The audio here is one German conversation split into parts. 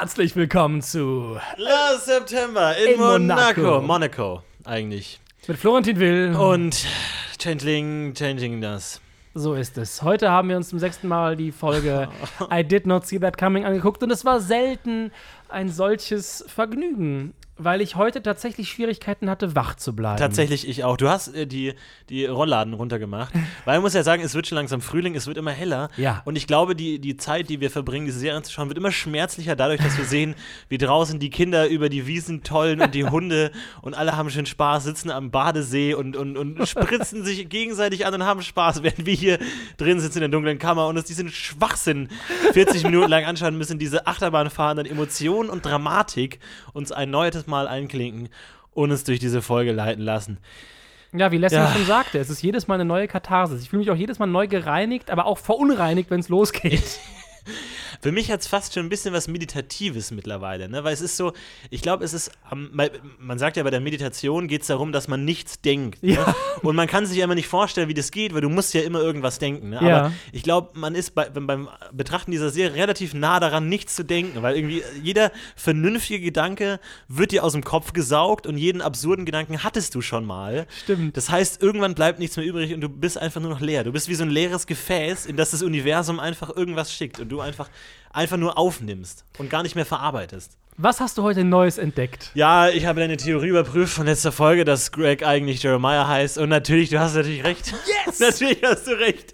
Herzlich willkommen zu Last September in, In Monaco. Monaco. Monaco, eigentlich. mit Florentin Will. Und Changeling, Changing das. so ist es. Heute haben wir uns zum sechsten Mal die Folge I Did Not See That Coming angeguckt und es war selten ein solches Vergnügen, weil ich heute tatsächlich Schwierigkeiten hatte, wach zu bleiben. Tatsächlich ich auch. Du hast äh, die, die Rollladen runtergemacht. Weil man muss ja sagen, es wird schon langsam Frühling, es wird immer heller. Ja. Und ich glaube, die, die Zeit, die wir verbringen, diese Serie anzuschauen, wird immer schmerzlicher dadurch, dass wir sehen, wie draußen die Kinder über die Wiesen tollen und die Hunde und alle haben schön Spaß, sitzen am Badesee und, und, und spritzen sich gegenseitig an und haben Spaß, während wir hier drin sitzen in der dunklen Kammer und uns diesen Schwachsinn 40 Minuten lang anschauen müssen, diese Achterbahn fahren, an Emotionen und Dramatik uns ein neues Mal einklinken und uns durch diese Folge leiten lassen. Ja, wie Leslie Ja. schon sagte, es ist jedes Mal eine neue Katharsis. Ich fühle mich auch jedes Mal neu gereinigt, aber auch verunreinigt, wenn es losgeht. Für mich hat es fast schon ein bisschen was Meditatives mittlerweile, ne? Weil es ist so, ich glaube, es ist, man- sagt ja, bei der Meditation geht es darum, dass man nichts denkt. Ne? Ja. Und man kann sich ja immer nicht vorstellen, wie das geht, weil du musst ja immer irgendwas denken. Ne? Ja. Aber ich glaube, man ist bei, beim- beim Betrachten dieser Serie relativ nah daran, nichts zu denken, weil irgendwie jeder vernünftige Gedanke wird dir aus dem Kopf gesaugt und jeden absurden Gedanken hattest du schon mal. Stimmt. Das heißt, irgendwann bleibt nichts mehr übrig und du bist einfach nur noch leer. Du bist wie so ein leeres Gefäß, in das das Universum einfach irgendwas schickt und du einfach, einfach nur aufnimmst und gar nicht mehr verarbeitest. Was hast du heute Neues entdeckt? Ja, ich habe deine Theorie überprüft von letzter Folge, dass Greg eigentlich Jeremiah heißt. Und natürlich, du hast natürlich recht. Yes! natürlich hast du recht.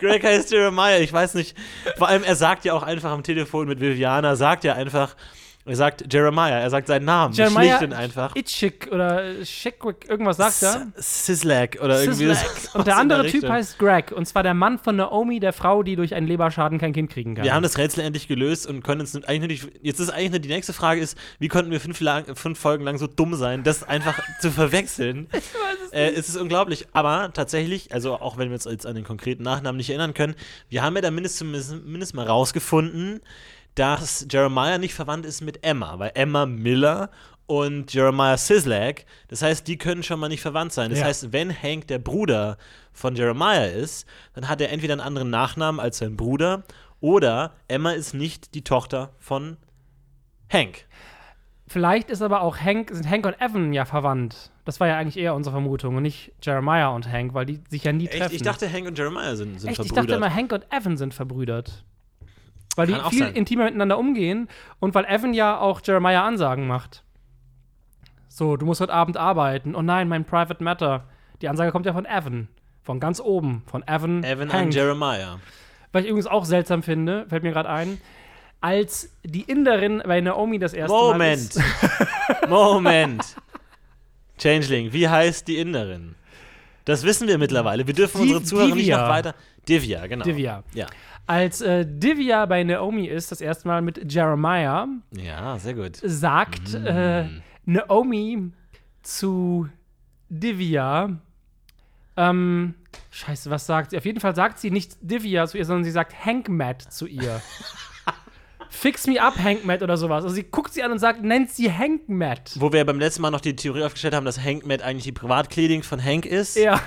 Greg heißt Jeremiah. Ich weiß nicht. Vor allem, er sagt ja auch einfach am Telefon mit Viviana, sagt ja einfach, er sagt Jeremiah, er sagt seinen Namen. Jeremiah Schlicht und einfach. Itchik oder Shekwick, irgendwas sagt er. Sislak oder irgendwie so. Und der andere Typ heißt Greg. Und zwar der Mann von Naomi, der Frau, die durch einen Leberschaden kein Kind kriegen kann. Wir haben das Rätsel endlich gelöst und können uns eigentlich nur die, jetzt ist eigentlich nur die nächste Frage ist, wie konnten wir fünf, lang, fünf Folgen lang so dumm sein, das einfach zu verwechseln? Äh, es ist unglaublich, aber tatsächlich, also auch wenn wir uns jetzt an den konkreten Nachnamen nicht erinnern können, wir haben ja da mindestens, zumindest mal rausgefunden, dass Jeremiah nicht verwandt ist mit Emma, weil Emma Miller und Jeremiah Sislak, das heißt, die können schon mal nicht verwandt sein. Das Ja. heißt, wenn Hank der Bruder von Jeremiah ist, dann hat er entweder einen anderen Nachnamen als sein Bruder oder Emma ist nicht die Tochter von Hank. Vielleicht ist aber auch Hank, sind Hank und Evan ja verwandt. Das war ja eigentlich eher unsere Vermutung und nicht Jeremiah und Hank, weil die sich ja nie treffen. Echt? Ich dachte, Hank und Jeremiah sind, sind Echt? Ich verbrüdert. dachte immer, Hank und Evan sind verbrüdert. Weil Kann die viel sein. intimer miteinander umgehen und weil Evan ja auch Jeremiah Ansagen macht. So, du musst heute Abend arbeiten. Oh nein, mein Private Matter. Die Ansage kommt ja von Evan. Von ganz oben. Von Evan. Evan Hank. und Jeremiah. Was ich übrigens auch seltsam finde, fällt mir gerade ein, als die Inderin bei Naomi das erste Mal Moment. Moment. Changeling, wie heißt die Inderin? Das wissen wir mittlerweile. Wir dürfen Div- unsere Zuhörer nicht Divya. noch weiter. Divya, genau. Divya. Ja. Als äh, Divya bei Naomi ist, das erste Mal mit Jeremiah, Ja, sehr gut. sagt Mm. äh, Naomi zu Divya, ähm, scheiße, was sagt sie? Auf jeden Fall sagt sie nicht Divya zu ihr, sondern sie sagt Hank Matt zu ihr. Fix me up, Hank Matt oder sowas. Also sie guckt sie an und sagt, nennt sie Hank Matt. Wo wir beim letzten Mal noch die Theorie aufgestellt haben, dass Hank Matt eigentlich die Privatkleidung von Hank ist. Ja.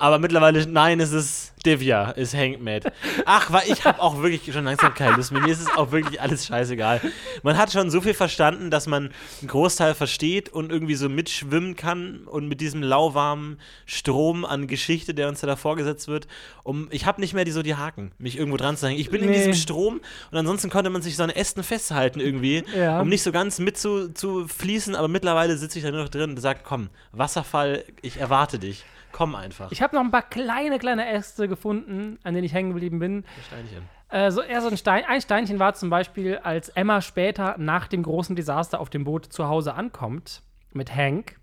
Aber mittlerweile, nein, es ist Divya, ist Hank Matt. Ach, weil ich habe auch wirklich schon langsam keine Lust mehr. Mir ist es auch wirklich alles scheißegal. Man hat schon so viel verstanden, dass man einen Großteil versteht und irgendwie so mitschwimmen kann und mit diesem lauwarmen Strom an Geschichte, der uns da vorgesetzt wird. Um, ich habe nicht mehr die, so die Haken, mich irgendwo dran zu hängen. Ich bin in Nee. diesem Strom und ansonsten konnte man sich so an Ästen festhalten irgendwie, Ja. um nicht so ganz mit zu, zu fließen. Aber mittlerweile sitze ich da nur noch drin und sage, komm, Wasserfall, ich erwarte dich. Komm einfach. Ich habe noch ein paar kleine, kleine Äste gefunden, an denen ich hängen geblieben bin. Steinchen. Äh, so eher so ein Stein. Ein Steinchen war zum Beispiel, als Emma später nach dem großen Desaster auf dem Boot zu Hause ankommt mit Hank,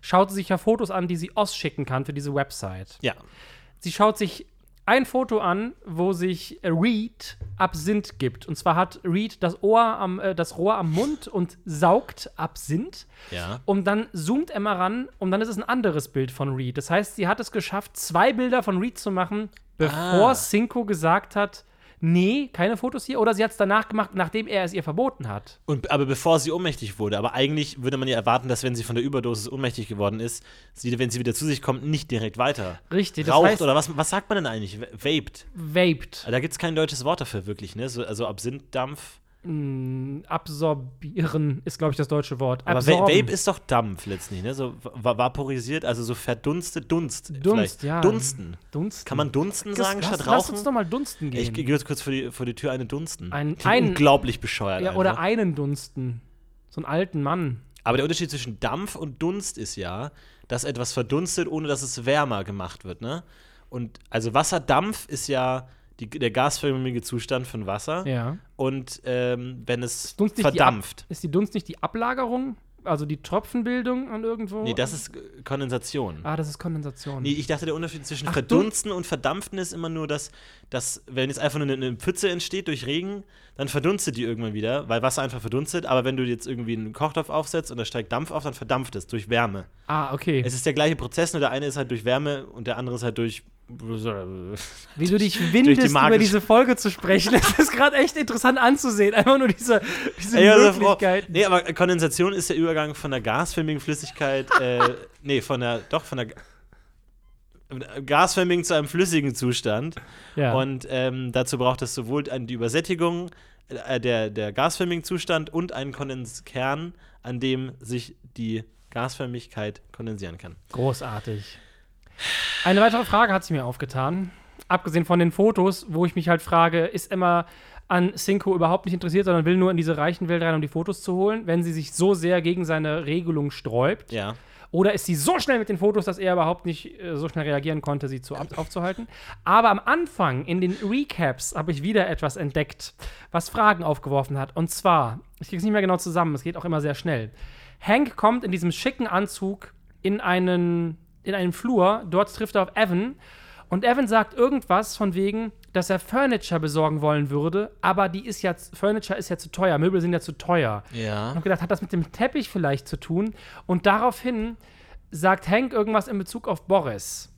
schaut sie sich ja Fotos an, die sie Oz schicken kann für diese Website. Ja. Sie schaut sich ein Foto an, wo sich Reed Absinth gibt. Und zwar hat Reed das Ohr am, äh, das Rohr am Mund und saugt Absinth. Ja. Und dann zoomt Emma ran und dann ist es ein anderes Bild von Reed. Das heißt, sie hat es geschafft, zwei Bilder von Reed zu machen, bevor Ah. Cinco gesagt hat, nee, keine Fotos hier. Oder sie hat es danach gemacht, nachdem er es ihr verboten hat. Und, aber bevor sie ohnmächtig wurde. Aber eigentlich würde man ja erwarten, dass wenn sie von der Überdosis ohnmächtig geworden ist, sie, wenn sie wieder zu sich kommt, nicht direkt weiter Richtig, das raucht heißt, oder was, was sagt man denn eigentlich? Va- Vaped. vaped. Da gibt es kein deutsches Wort dafür wirklich, ne? So, also Absinthdampf. Mh, absorbieren ist, glaube ich, das deutsche Wort. Aber Absorben. Vape ist doch Dampf letztlich, ne? So va vaporisiert, also so verdunstet Dunst. Dunst, vielleicht. ja. Dunsten. Dunsten. Kann man Dunsten Lass- sagen lass, statt Lass uns Rauchen? doch mal dunsten gehen. Ich gehe jetzt kurz vor die, vor die Tür eine Dunsten. Ein- ein- unglaublich bescheuert. ja, oder einfach. einen dunsten. So einen alten Mann. Aber der Unterschied zwischen Dampf und Dunst ist ja, dass etwas verdunstet, ohne dass es wärmer gemacht wird, ne? Und also Wasserdampf ist ja die, der gasförmige Zustand von Wasser. Ja. Und ähm, wenn es Dunst nicht die verdampft. Ist die Dunst nicht die Ablagerung? Also die Tropfenbildung an irgendwo? Nee, das ist Kondensation. Ah, das ist Kondensation. Nee, ich dachte, der Unterschied zwischen Ach, Verdunsten und Verdampfen ist immer nur, dass, dass wenn jetzt einfach nur eine, eine Pfütze entsteht durch Regen, dann verdunstet die irgendwann wieder, weil Wasser einfach verdunstet. Aber wenn du jetzt irgendwie einen Kochtopf aufsetzt und da steigt Dampf auf, dann verdampft es durch Wärme. ah, okay. Es ist der gleiche Prozess, nur der eine ist halt durch Wärme und der andere ist halt durch. Wie du dich windest, über magische- diese Folge zu sprechen, das ist gerade echt interessant anzusehen. Einfach nur diese, diese Ey, also, Frau- Möglichkeit. nee, aber Kondensation ist der Übergang von der gasförmigen Flüssigkeit, äh, nee, von der, doch, von der gasförmigen zu einem flüssigen Zustand. Ja. Und ähm, dazu braucht es sowohl die Übersättigung, äh, der, der gasförmigen Zustand und einen Kondenskern, an dem sich die Gasförmigkeit kondensieren kann. Großartig. Eine weitere Frage hat sie mir aufgetan. Abgesehen von den Fotos, wo ich mich halt frage, ist Emma an Cinco überhaupt nicht interessiert, sondern will nur in diese reichen Welt rein, um die Fotos zu holen, wenn sie sich so sehr gegen seine Regelung sträubt? Ja. Oder ist sie so schnell mit den Fotos, dass er überhaupt nicht äh, so schnell reagieren konnte, sie zu, aufzuhalten? Aber am Anfang, in den Recaps, habe ich wieder etwas entdeckt, was Fragen aufgeworfen hat. Und zwar, ich kriege es nicht mehr genau zusammen, es geht auch immer sehr schnell. Hank kommt in diesem schicken Anzug in einen, in einen Flur, dort trifft er auf Evan. Und Evan sagt irgendwas von wegen, dass er Furniture besorgen wollen würde, aber die ist ja, Furniture ist ja zu teuer, Möbel sind ja zu teuer. Ja. Ich habe gedacht, hat das mit dem Teppich vielleicht zu tun? Und daraufhin sagt Hank irgendwas in Bezug auf Boris.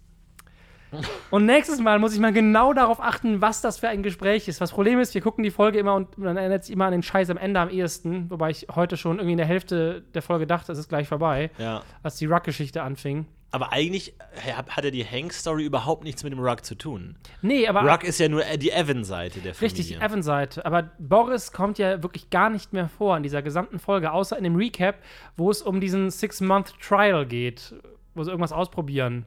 Und nächstes Mal muss ich mal genau darauf achten, was das für ein Gespräch ist. Das Problem ist, wir gucken die Folge immer und man erinnert sich immer an den Scheiß am Ende am ehesten, wobei ich heute schon irgendwie in der Hälfte der Folge dachte, es ist gleich vorbei, Ja. als die Ruck-Geschichte anfing. Aber eigentlich äh, hat ja die Hank-Story überhaupt nichts mit dem Ruck zu tun. Nee, aber Ruck ist ja nur äh, die Evan-Seite der Familie. Richtig, die Evan-Seite. Aber Boris kommt ja wirklich gar nicht mehr vor in dieser gesamten Folge, außer in dem Recap, wo es um diesen Six-Month-Trial geht, wo sie irgendwas ausprobieren.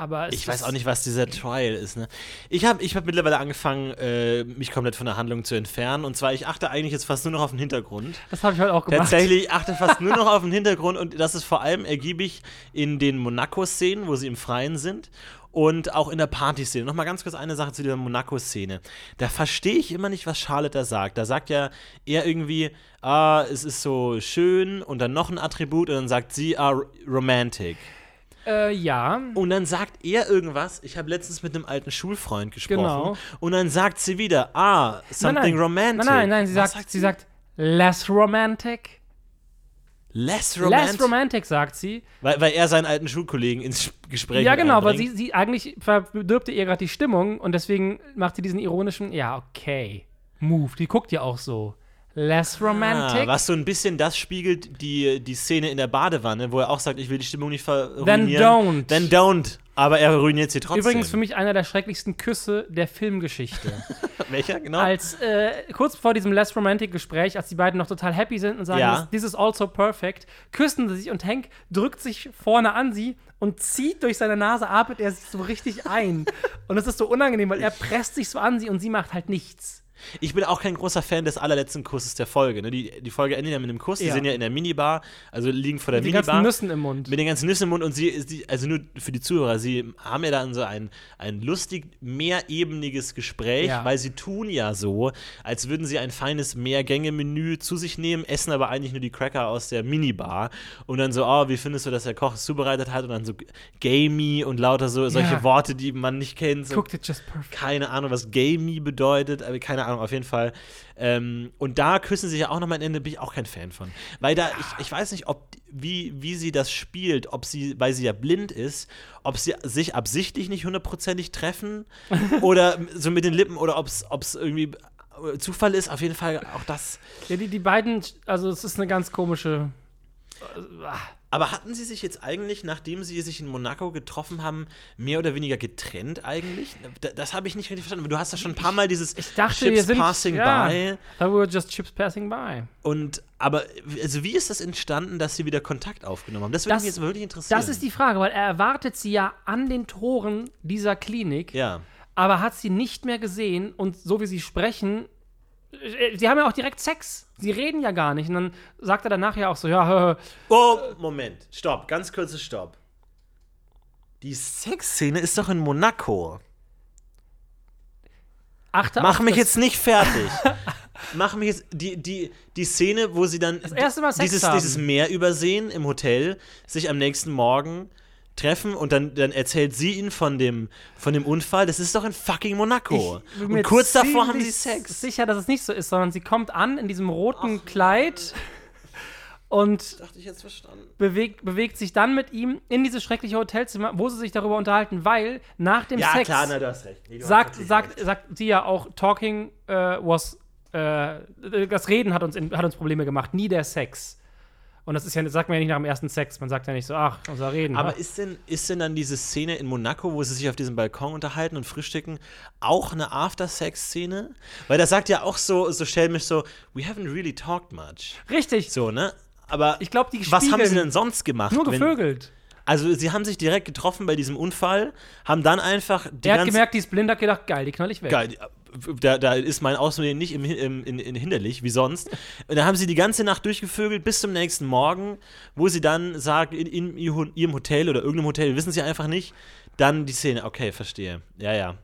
Aber Ich weiß auch nicht, was dieser Trial ist. Ne? Ich habe ich hab mittlerweile angefangen, äh, mich komplett von der Handlung zu entfernen. Und zwar, ich achte eigentlich jetzt fast nur noch auf den Hintergrund. Das habe ich heute auch gemacht. Tatsächlich, ich achte fast nur noch auf den Hintergrund. Und das ist vor allem ergiebig in den Monaco-Szenen, wo sie im Freien sind. Und auch in der Party-Szene. Nochmal ganz kurz eine Sache zu dieser Monaco-Szene. Da verstehe ich immer nicht, was Charlotte da sagt. Da sagt ja er irgendwie, ah, es ist so schön und dann noch ein Attribut und dann sagt sie, ah, romantic. Äh, ja. Und dann sagt er irgendwas. Ich habe letztens mit einem alten Schulfreund gesprochen. Genau. Und dann sagt sie wieder, ah, something nein, romantic. Nein, nein, nein, sie Was sagt, sie sagt less romantic. less romantic. Less romantic, sagt sie. weil, weil er seinen alten Schulkollegen ins Gespräch ja, genau, weil sie, einbringt. sie eigentlich verdirbte ihr gerade die Stimmung und deswegen macht sie diesen ironischen, ja, okay, Move. Die guckt ja auch so. Less romantic. Ah, was so ein bisschen das spiegelt, die, die Szene in der Badewanne, wo er auch sagt, ich will die Stimmung nicht verruinieren. Then don't. Then don't. Aber er ruiniert sie trotzdem. Übrigens für mich einer der schrecklichsten Küsse der Filmgeschichte. Welcher, genau? als äh, kurz vor diesem Less Romantic Gespräch, als die beiden noch total happy sind und sagen, Ja. this is also perfect, küssen sie sich und Hank drückt sich vorne an sie und zieht durch seine Nase, atmet er sich so richtig ein. und es ist so unangenehm, weil er presst sich so an sie und sie macht halt nichts. Ich bin auch kein großer Fan des allerletzten Kusses der Folge. Ne? Die, die Folge endet ja mit einem Kuss. Die Ja. sind ja in der Minibar, also liegen vor der Mit den Minibar. ganzen Nüssen im Mund. Mit den ganzen Nüssen im Mund und sie, sie, also nur für die Zuhörer, sie haben ja dann so ein, ein lustig mehrebeniges Gespräch, Ja. weil sie tun ja so, als würden sie ein feines Mehrgänge-Menü zu sich nehmen, essen aber eigentlich nur die Cracker aus der Minibar und dann so, oh, wie findest du, dass der Koch es zubereitet hat und dann so gamey und lauter so solche Ja. Worte, die man nicht kennt. So Cooked it just perfect. keine Ahnung, was gamey bedeutet, aber keine Ahnung, auf jeden Fall. Ähm, und da küssen sie sich ja auch nochmal am Ende, bin ich auch kein Fan von. Weil da, ich, ich weiß nicht, ob, wie, wie sie das spielt, ob sie, weil sie ja blind ist, ob sie sich absichtlich nicht hundertprozentig treffen oder so mit den Lippen oder ob es irgendwie Zufall ist. Auf jeden Fall auch das. Ja, die, die beiden, also es ist eine ganz komische. äh, ah. Aber hatten sie sich jetzt eigentlich, nachdem sie sich in Monaco getroffen haben, mehr oder weniger getrennt eigentlich? Da- Das habe ich nicht richtig verstanden. Du hast ja schon ein paar Mal dieses Ich dachte, Ships wir sind passing ja, by. Da were just ships passing by. Und aber also wie ist das entstanden, dass sie wieder Kontakt aufgenommen haben? Das würde Das- mich jetzt wirklich interessieren. Das ist die Frage, weil er erwartet sie ja an den Toren dieser Klinik, ja. aber hat sie nicht mehr gesehen und so wie sie sprechen, sie haben ja auch direkt Sex. Sie reden ja gar nicht. Und dann sagt er danach ja auch so, ja, hö. Oh, Moment. Stopp. Ganz kurzes Stopp. Die Sexszene ist doch in Monaco. achte Mach mich jetzt nicht fertig. Mach mich jetzt die, die, die Szene, wo sie dann das erste Mal Sex dieses, haben. dieses Meer übersehen im Hotel, sich am nächsten Morgen treffen und dann, dann erzählt sie ihn von dem, von dem Unfall. Das ist doch in fucking Monaco. Und kurz davor haben sie Sex. sicher, dass es nicht so ist, sondern sie kommt an in diesem roten Kleid und bewegt, bewegt sich dann mit ihm in dieses schreckliche Hotelzimmer, wo sie sich darüber unterhalten, weil nach dem Ja, Sex klar, na, du hast recht. Nee, du hast sagt, natürlich sagt, recht. sagt sie ja auch, talking äh, was, äh, das Reden hat uns, in, hat uns Probleme gemacht, nie der Sex. Und das ist ja, sagt man ja nicht nach dem ersten Sex, man sagt ja nicht so, ach, unser Reden. Aber ne? ist denn, ist denn dann diese Szene in Monaco, wo sie sich auf diesem Balkon unterhalten und frühstücken, auch eine After-Sex-Szene? Weil da sagt ja auch so, so schelmisch so, we haven't really talked much. Richtig, So, ne? Aber Ich glaub, die was haben sie denn sonst gemacht? nur gevögelt. Also sie haben sich direkt getroffen bei diesem Unfall, haben dann einfach die Der hat gemerkt, die ist blind, hat gedacht, geil, die knall ich weg. Geil, da, da ist mein Ausnehmer nicht im, im, in, in hinderlich, wie sonst. Und dann haben sie die ganze Nacht durchgevögelt bis zum nächsten Morgen, wo sie dann sagt, in, in ihr- ihrem Hotel oder irgendeinem Hotel, wissen sie einfach nicht, dann die Szene. Okay, verstehe. Ja, ja.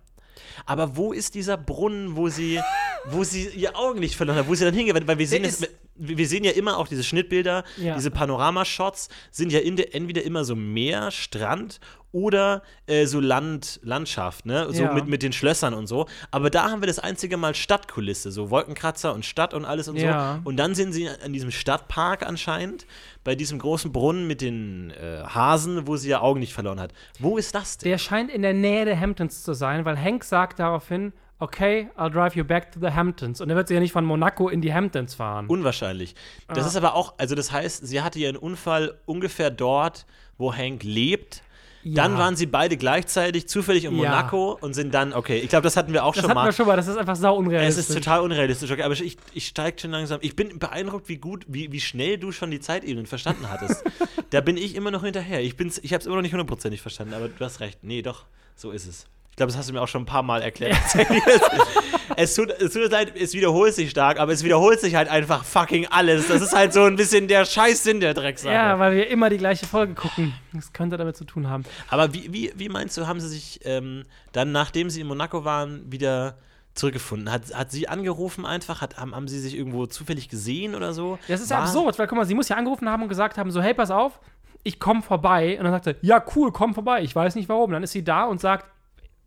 Aber wo ist dieser Brunnen, wo sie, wo sie ihr Augenlicht verloren hat, wo sie dann hingeht? Weil wir sehen, ist- wir sehen ja immer auch diese Schnittbilder, Ja. diese Panoramashots sind ja der, entweder immer so Meer, Strand oder äh, so Land, Landschaft, ne? So Ja. mit, mit den Schlössern und so. Aber da haben wir das einzige Mal Stadtkulisse, so Wolkenkratzer und Stadt und alles und Ja. so. Und dann sind sie an diesem Stadtpark anscheinend, bei diesem großen Brunnen mit den äh, Hasen, wo sie ihr Augen nicht verloren hat. Wo ist das denn? Der scheint in der Nähe der Hamptons zu sein, weil Hank sagt daraufhin, okay, I'll drive you back to the Hamptons. Und er wird sie ja nicht von Monaco in die Hamptons fahren. Unwahrscheinlich. Das Ah. ist aber auch, also das heißt, sie hatte ihren Unfall ungefähr dort, wo Hank lebt. Dann Ja. waren sie beide gleichzeitig zufällig in Ja. Monaco und sind dann, okay, ich glaube, das hatten wir auch das schon hatten mal. wir schon mal, das ist einfach sau Es unrealistisch. ist total unrealistisch, okay, aber ich, ich steige schon langsam. Ich bin beeindruckt, wie gut, wie, wie schnell du schon die Zeitebenen verstanden hattest. da bin ich immer noch hinterher. Ich, bin's, ich habe es immer noch nicht hundertprozentig verstanden, aber du hast recht. Nee, doch, so ist es. Ich glaube, das hast du mir auch schon ein paar Mal erklärt. es, tut, es tut leid, es wiederholt sich stark, aber es wiederholt sich halt einfach fucking alles. Das ist halt so ein bisschen der Scheißsinn der Drecksache. ja, weil wir immer die gleiche Folge gucken. Das könnte damit zu tun haben. Aber wie, wie, wie meinst du, haben sie sich ähm, dann, nachdem sie in Monaco waren, wieder zurückgefunden? Hat, hat sie angerufen einfach? Hat, haben, haben sie sich irgendwo zufällig gesehen oder so? Das ist ja absurd, weil guck mal, sie muss ja angerufen haben und gesagt haben, so, hey, pass auf, ich komme vorbei. Und dann sagt sie, ja, cool, komm vorbei. Ich weiß nicht warum. Dann ist sie da und sagt,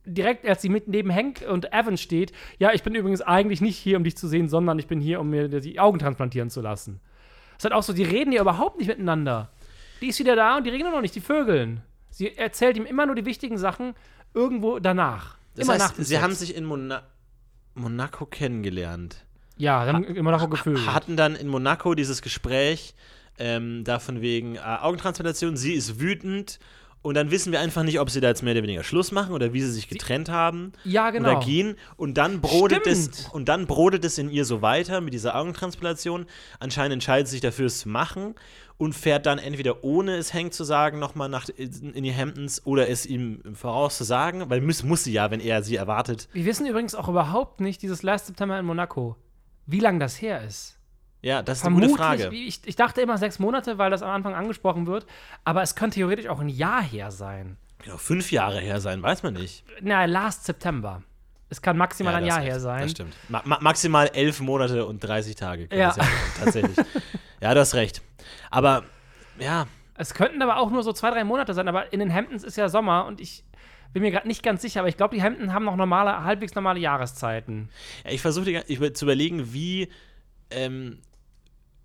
direkt als sie mit neben Hank und Evan steht, ja, ich bin übrigens eigentlich nicht hier, um dich zu sehen, sondern ich bin hier, um mir die Augen transplantieren zu lassen. Das ist halt auch so, die reden ja überhaupt nicht miteinander. Die ist wieder da und die reden noch nicht, die Vögeln. Sie erzählt ihm immer nur die wichtigen Sachen irgendwo danach. Das immer heißt, nach sie haben sich in Mona Monaco kennengelernt. Ja, sie haben immer noch gevögelt. Hatten dann in Monaco dieses Gespräch ähm, da von wegen äh, Augentransplantation. Sie ist wütend und dann wissen wir einfach nicht, ob sie da jetzt mehr oder weniger Schluss machen oder wie sie sich getrennt haben. Ja, genau. oder gehen und dann brodelt es und dann brodelt es in ihr so weiter mit dieser Augentransplantation. Anscheinend entscheidet sie sich dafür, es zu machen und fährt dann entweder ohne es Hank zu sagen nochmal nach in in die Hamptons oder es ihm Voraus zu sagen, weil muss, muss sie ja, wenn er sie erwartet. Wir wissen übrigens auch überhaupt nicht, dieses Last September in Monaco, wie lange das her ist. Ja, das ist eine gute Frage. Ich, ich dachte immer sechs Monate, weil das am Anfang angesprochen wird, aber es könnte theoretisch auch ein Jahr her sein. Genau, fünf Jahre her sein, weiß man nicht. Na, Last September. Es kann maximal ein das Jahr her sein. Das stimmt. Ma ma maximal elf Monate und 30 Tage. Ja. sein, tatsächlich. ja, du hast recht. Aber ja, Es könnten aber auch nur so zwei, drei Monate sein, aber in den Hamptons ist ja Sommer und ich bin mir gerade nicht ganz sicher, aber ich glaube, die Hamptons haben noch normale, halbwegs normale Jahreszeiten. Ja, ich versuche zu überlegen, wie, ähm,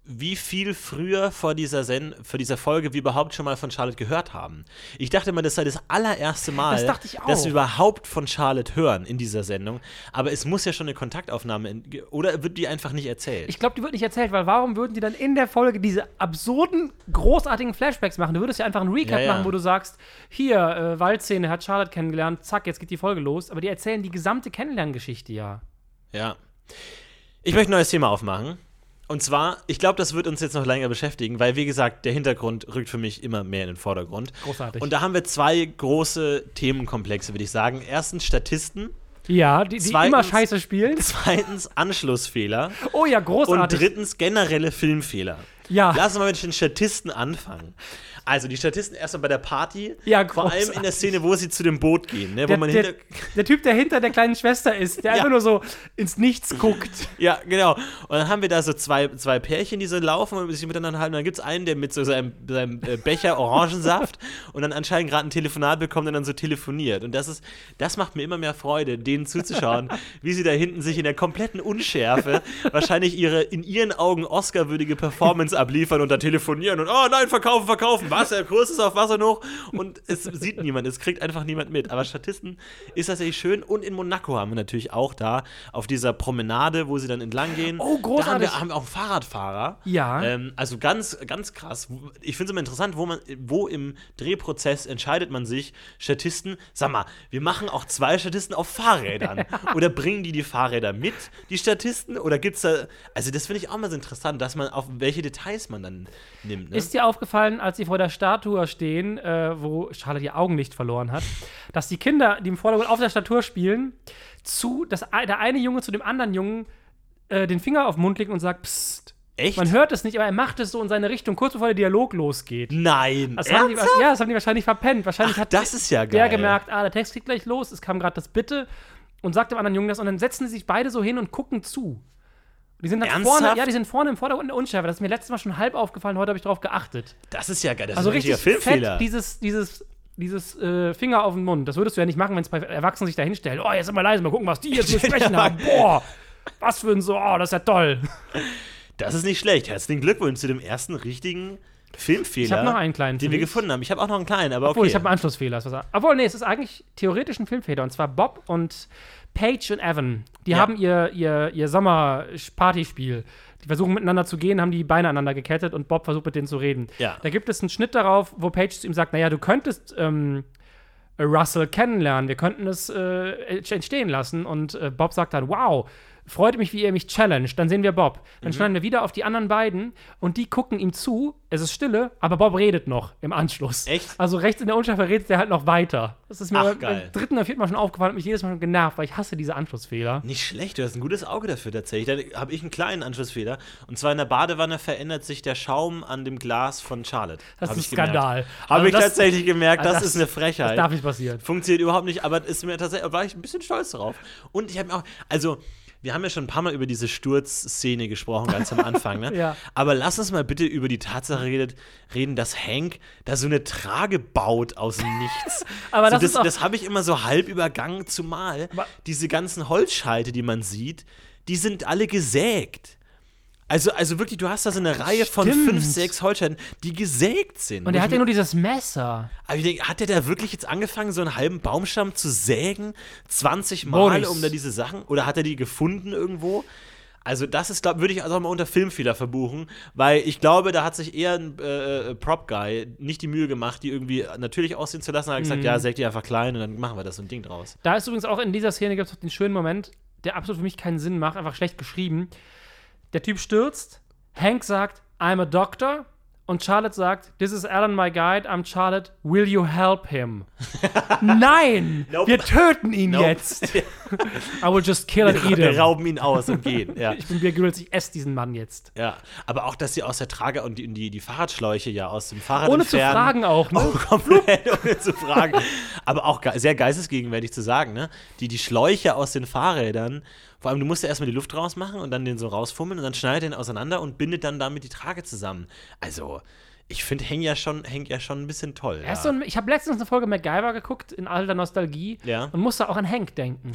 wie viel früher vor dieser, Sen vor dieser Folge wir überhaupt schon mal von Charlotte gehört haben. Ich dachte mal, das sei das allererste Mal, Das dass wir überhaupt von Charlotte hören in dieser Sendung. Aber es muss ja schon eine Kontaktaufnahme, in, oder wird die einfach nicht erzählt? Ich glaube, die wird nicht erzählt, weil warum würden die dann in der Folge diese absurden, großartigen Flashbacks machen? Du würdest ja einfach einen Recap Ja, ja. machen, wo du sagst, hier, äh, Waldszene hat Charlotte kennengelernt, zack, jetzt geht die Folge los. Aber die erzählen die gesamte Kennenlerngeschichte ja. Ja. Ich möchte ein neues Thema aufmachen. Und zwar, ich glaube, das wird uns jetzt noch länger beschäftigen, weil, wie gesagt, der Hintergrund rückt für mich immer mehr in den Vordergrund. Großartig. Und da haben wir zwei große Themenkomplexe, würde ich sagen. Erstens Statisten, Ja, die, die Zweitens- immer scheiße spielen. zweitens Anschlussfehler Oh ja, und großartig. drittens generelle Filmfehler. Ja. Lass uns mal mit den Statisten anfangen. Also, die Statisten erstmal bei der Party. Ja, Vor allem in der. Szene, wo sie zu dem Boot gehen, ne, wo der, man der, der Typ, der hinter der kleinen Schwester ist, der Ja. einfach nur so ins Nichts guckt. Ja, genau. Und dann haben wir da so zwei, zwei Pärchen, die so laufen und sich miteinander halten. Und dann gibt es einen, der mit so seinem, seinem äh, Becher Orangensaft und dann anscheinend gerade ein Telefonat bekommt und dann so telefoniert. Und das ist, das macht mir immer mehr Freude, denen zuzuschauen, wie sie da hinten sich in der kompletten Unschärfe wahrscheinlich ihre in ihren Augen Oscar-würdige Performance abliefern und da telefonieren und oh nein, verkaufen, verkaufen, der Kurs ist auf Wasser noch und es sieht niemand, es kriegt einfach niemand mit. Aber Statisten ist tatsächlich schön und in Monaco haben wir natürlich auch da auf dieser Promenade, wo sie dann entlang gehen. Oh, Da großartig. haben wir, haben wir auch einen Fahrradfahrer. Ja. Ähm, also ganz, ganz krass. Ich finde es immer interessant, wo man, wo im Drehprozess entscheidet man sich, Statisten, sag mal, wir machen auch zwei Statisten auf Fahrrädern. Oder bringen die die Fahrräder mit, die Statisten? Oder gibt's da, also das finde ich auch mal so interessant, dass man auf welche Details man dann nimmt. Ne? Ist dir aufgefallen, als sie vor der Statue stehen, äh, wo Charlotte ihr Augenlicht verloren hat, dass die Kinder, die im Vordergrund auf der Statue spielen, zu, dass der eine Junge zu dem anderen Jungen äh, den Finger auf den Mund legt und sagt, Psst. Echt? Man hört es nicht, aber er macht es so in seine Richtung, kurz bevor der Dialog losgeht. Nein. Das haben die, ja, das haben die wahrscheinlich verpennt. Wahrscheinlich Ach, hat das ist ja der geil. gemerkt, ah, der Text geht gleich los, es kam gerade das Bitte und sagt dem anderen Jungen das und dann setzen sie sich beide so hin und gucken zu. Die sind Ernsthaft? vorne, ja, die sind vorne im Vordergrund der Unschärfe. Das ist mir letztes Mal schon halb aufgefallen, heute habe ich drauf geachtet. Das ist ja geil. Das Also ist ein richtig richtiger Filmfehler. fett, dieses, dieses, dieses äh, Finger auf den Mund. Das würdest du ja nicht machen, wenn es bei Erwachsenen sich da hinstellen. Oh, jetzt sind wir leise, mal gucken, was die jetzt zu sprechen haben. Boah, was für ein so, oh, das ist ja toll. Das ist nicht schlecht. Herzlichen Glückwunsch zu dem ersten richtigen Filmfehler, Ich habe noch einen kleinen den wir gefunden haben. Ich habe auch noch einen kleinen, aber okay. Obwohl, ich habe einen Anschlussfehler. Obwohl, nee, es ist eigentlich theoretisch ein Filmfehler. Und zwar Bob und Paige und Evan. Die Ja. haben ihr, ihr, ihr Sommer-Partyspiel. Die versuchen miteinander zu gehen, haben die Beine aneinander gekettet und Bob versucht mit denen zu reden. Ja. Da gibt es einen Schnitt darauf, wo Paige zu ihm sagt: Naja, du könntest ähm, Russell kennenlernen. Wir könnten es äh, entstehen lassen. Und äh, Bob sagt dann: Wow. Freut mich, wie ihr mich challenged. Dann sehen wir Bob. Dann Mhm. schneiden wir wieder auf die anderen beiden und die gucken ihm zu. Es ist Stille, aber Bob redet noch im Anschluss. Echt? Also rechts in der Unschärfe redet er halt noch weiter. Das ist mir Ach, beim dritten oder vierten Mal schon aufgefallen und mich jedes Mal schon genervt, weil ich hasse diese Anschlussfehler. Nicht schlecht, du hast ein gutes Auge dafür tatsächlich. Da habe ich einen kleinen Anschlussfehler. Und zwar in der Badewanne verändert sich der Schaum an dem Glas von Charlotte. Das Hab ist ein. Skandal. Habe Also ich das- tatsächlich gemerkt, das, das- ist eine Frechheit. Das darf nicht passieren. Funktioniert überhaupt nicht, aber ist mir tatsächlich, war ich ein bisschen stolz drauf. Und ich habe mir auch, also, wir haben ja schon ein paar Mal über diese Sturzszene gesprochen, ganz am Anfang, ne? Ja. Aber lass uns mal bitte über die Tatsache redet, reden, dass Hank da so eine Trage baut aus Nichts. Aber das so, das, auch- das habe ich immer so halb übergangen, zumal Aber- diese ganzen Holzscheite, die man sieht, die sind alle gesägt. Also, also wirklich, du hast da so eine Reihe von Stimmt. fünf, sechs Holzscheiten, die gesägt sind. Und er hat ja nur dieses Messer. aber ich denke, hat der da wirklich jetzt angefangen, so einen halben Baumstamm zu sägen? 20 Mal, Boris. um da diese Sachen? Oder hat er die gefunden irgendwo? Also, das ist, glaube würde ich also mal unter Filmfehler verbuchen, weil ich glaube, da hat sich eher ein äh, äh, Prop-Guy nicht die Mühe gemacht, die irgendwie natürlich aussehen zu lassen. Er hat gesagt, Mhm. ja, säg die einfach klein und dann machen wir das so ein Ding draus. Da ist übrigens auch in dieser Szene gibt es den schönen Moment, der absolut für mich keinen Sinn macht, einfach schlecht geschrieben. Der Typ stürzt, Hank sagt, I'm a doctor. Und Charlotte sagt, This is Alan, my guide. I'm Charlotte. Will you help him? Nein! Nope. Wir töten ihn Nope. jetzt. I will just kill and eat Wir him. rauben ihn aus und gehen. Ja. Ich bin Bill Grylls, ich esse diesen Mann jetzt. ja. Aber auch, dass sie aus der Trage und die, die, die Fahrradschläuche ja aus dem Fahrrad Ohne zu entfernen. fragen auch, ne? Oh, komplett ohne zu fragen. Aber auch ge sehr geistesgegenwärtig zu sagen, ne? Die, die Schläuche aus den Fahrrädern, vor allem, du musst ja erstmal die Luft rausmachen und dann den so rausfummeln und dann schneidet den auseinander und bindet dann damit die Trage zusammen. Also, ich finde Hank ja schon, ja schon ein bisschen toll. Ja. so ein, ich habe letztens eine Folge MacGyver geguckt, in alter Nostalgie, Ja. und musste auch an Hank denken.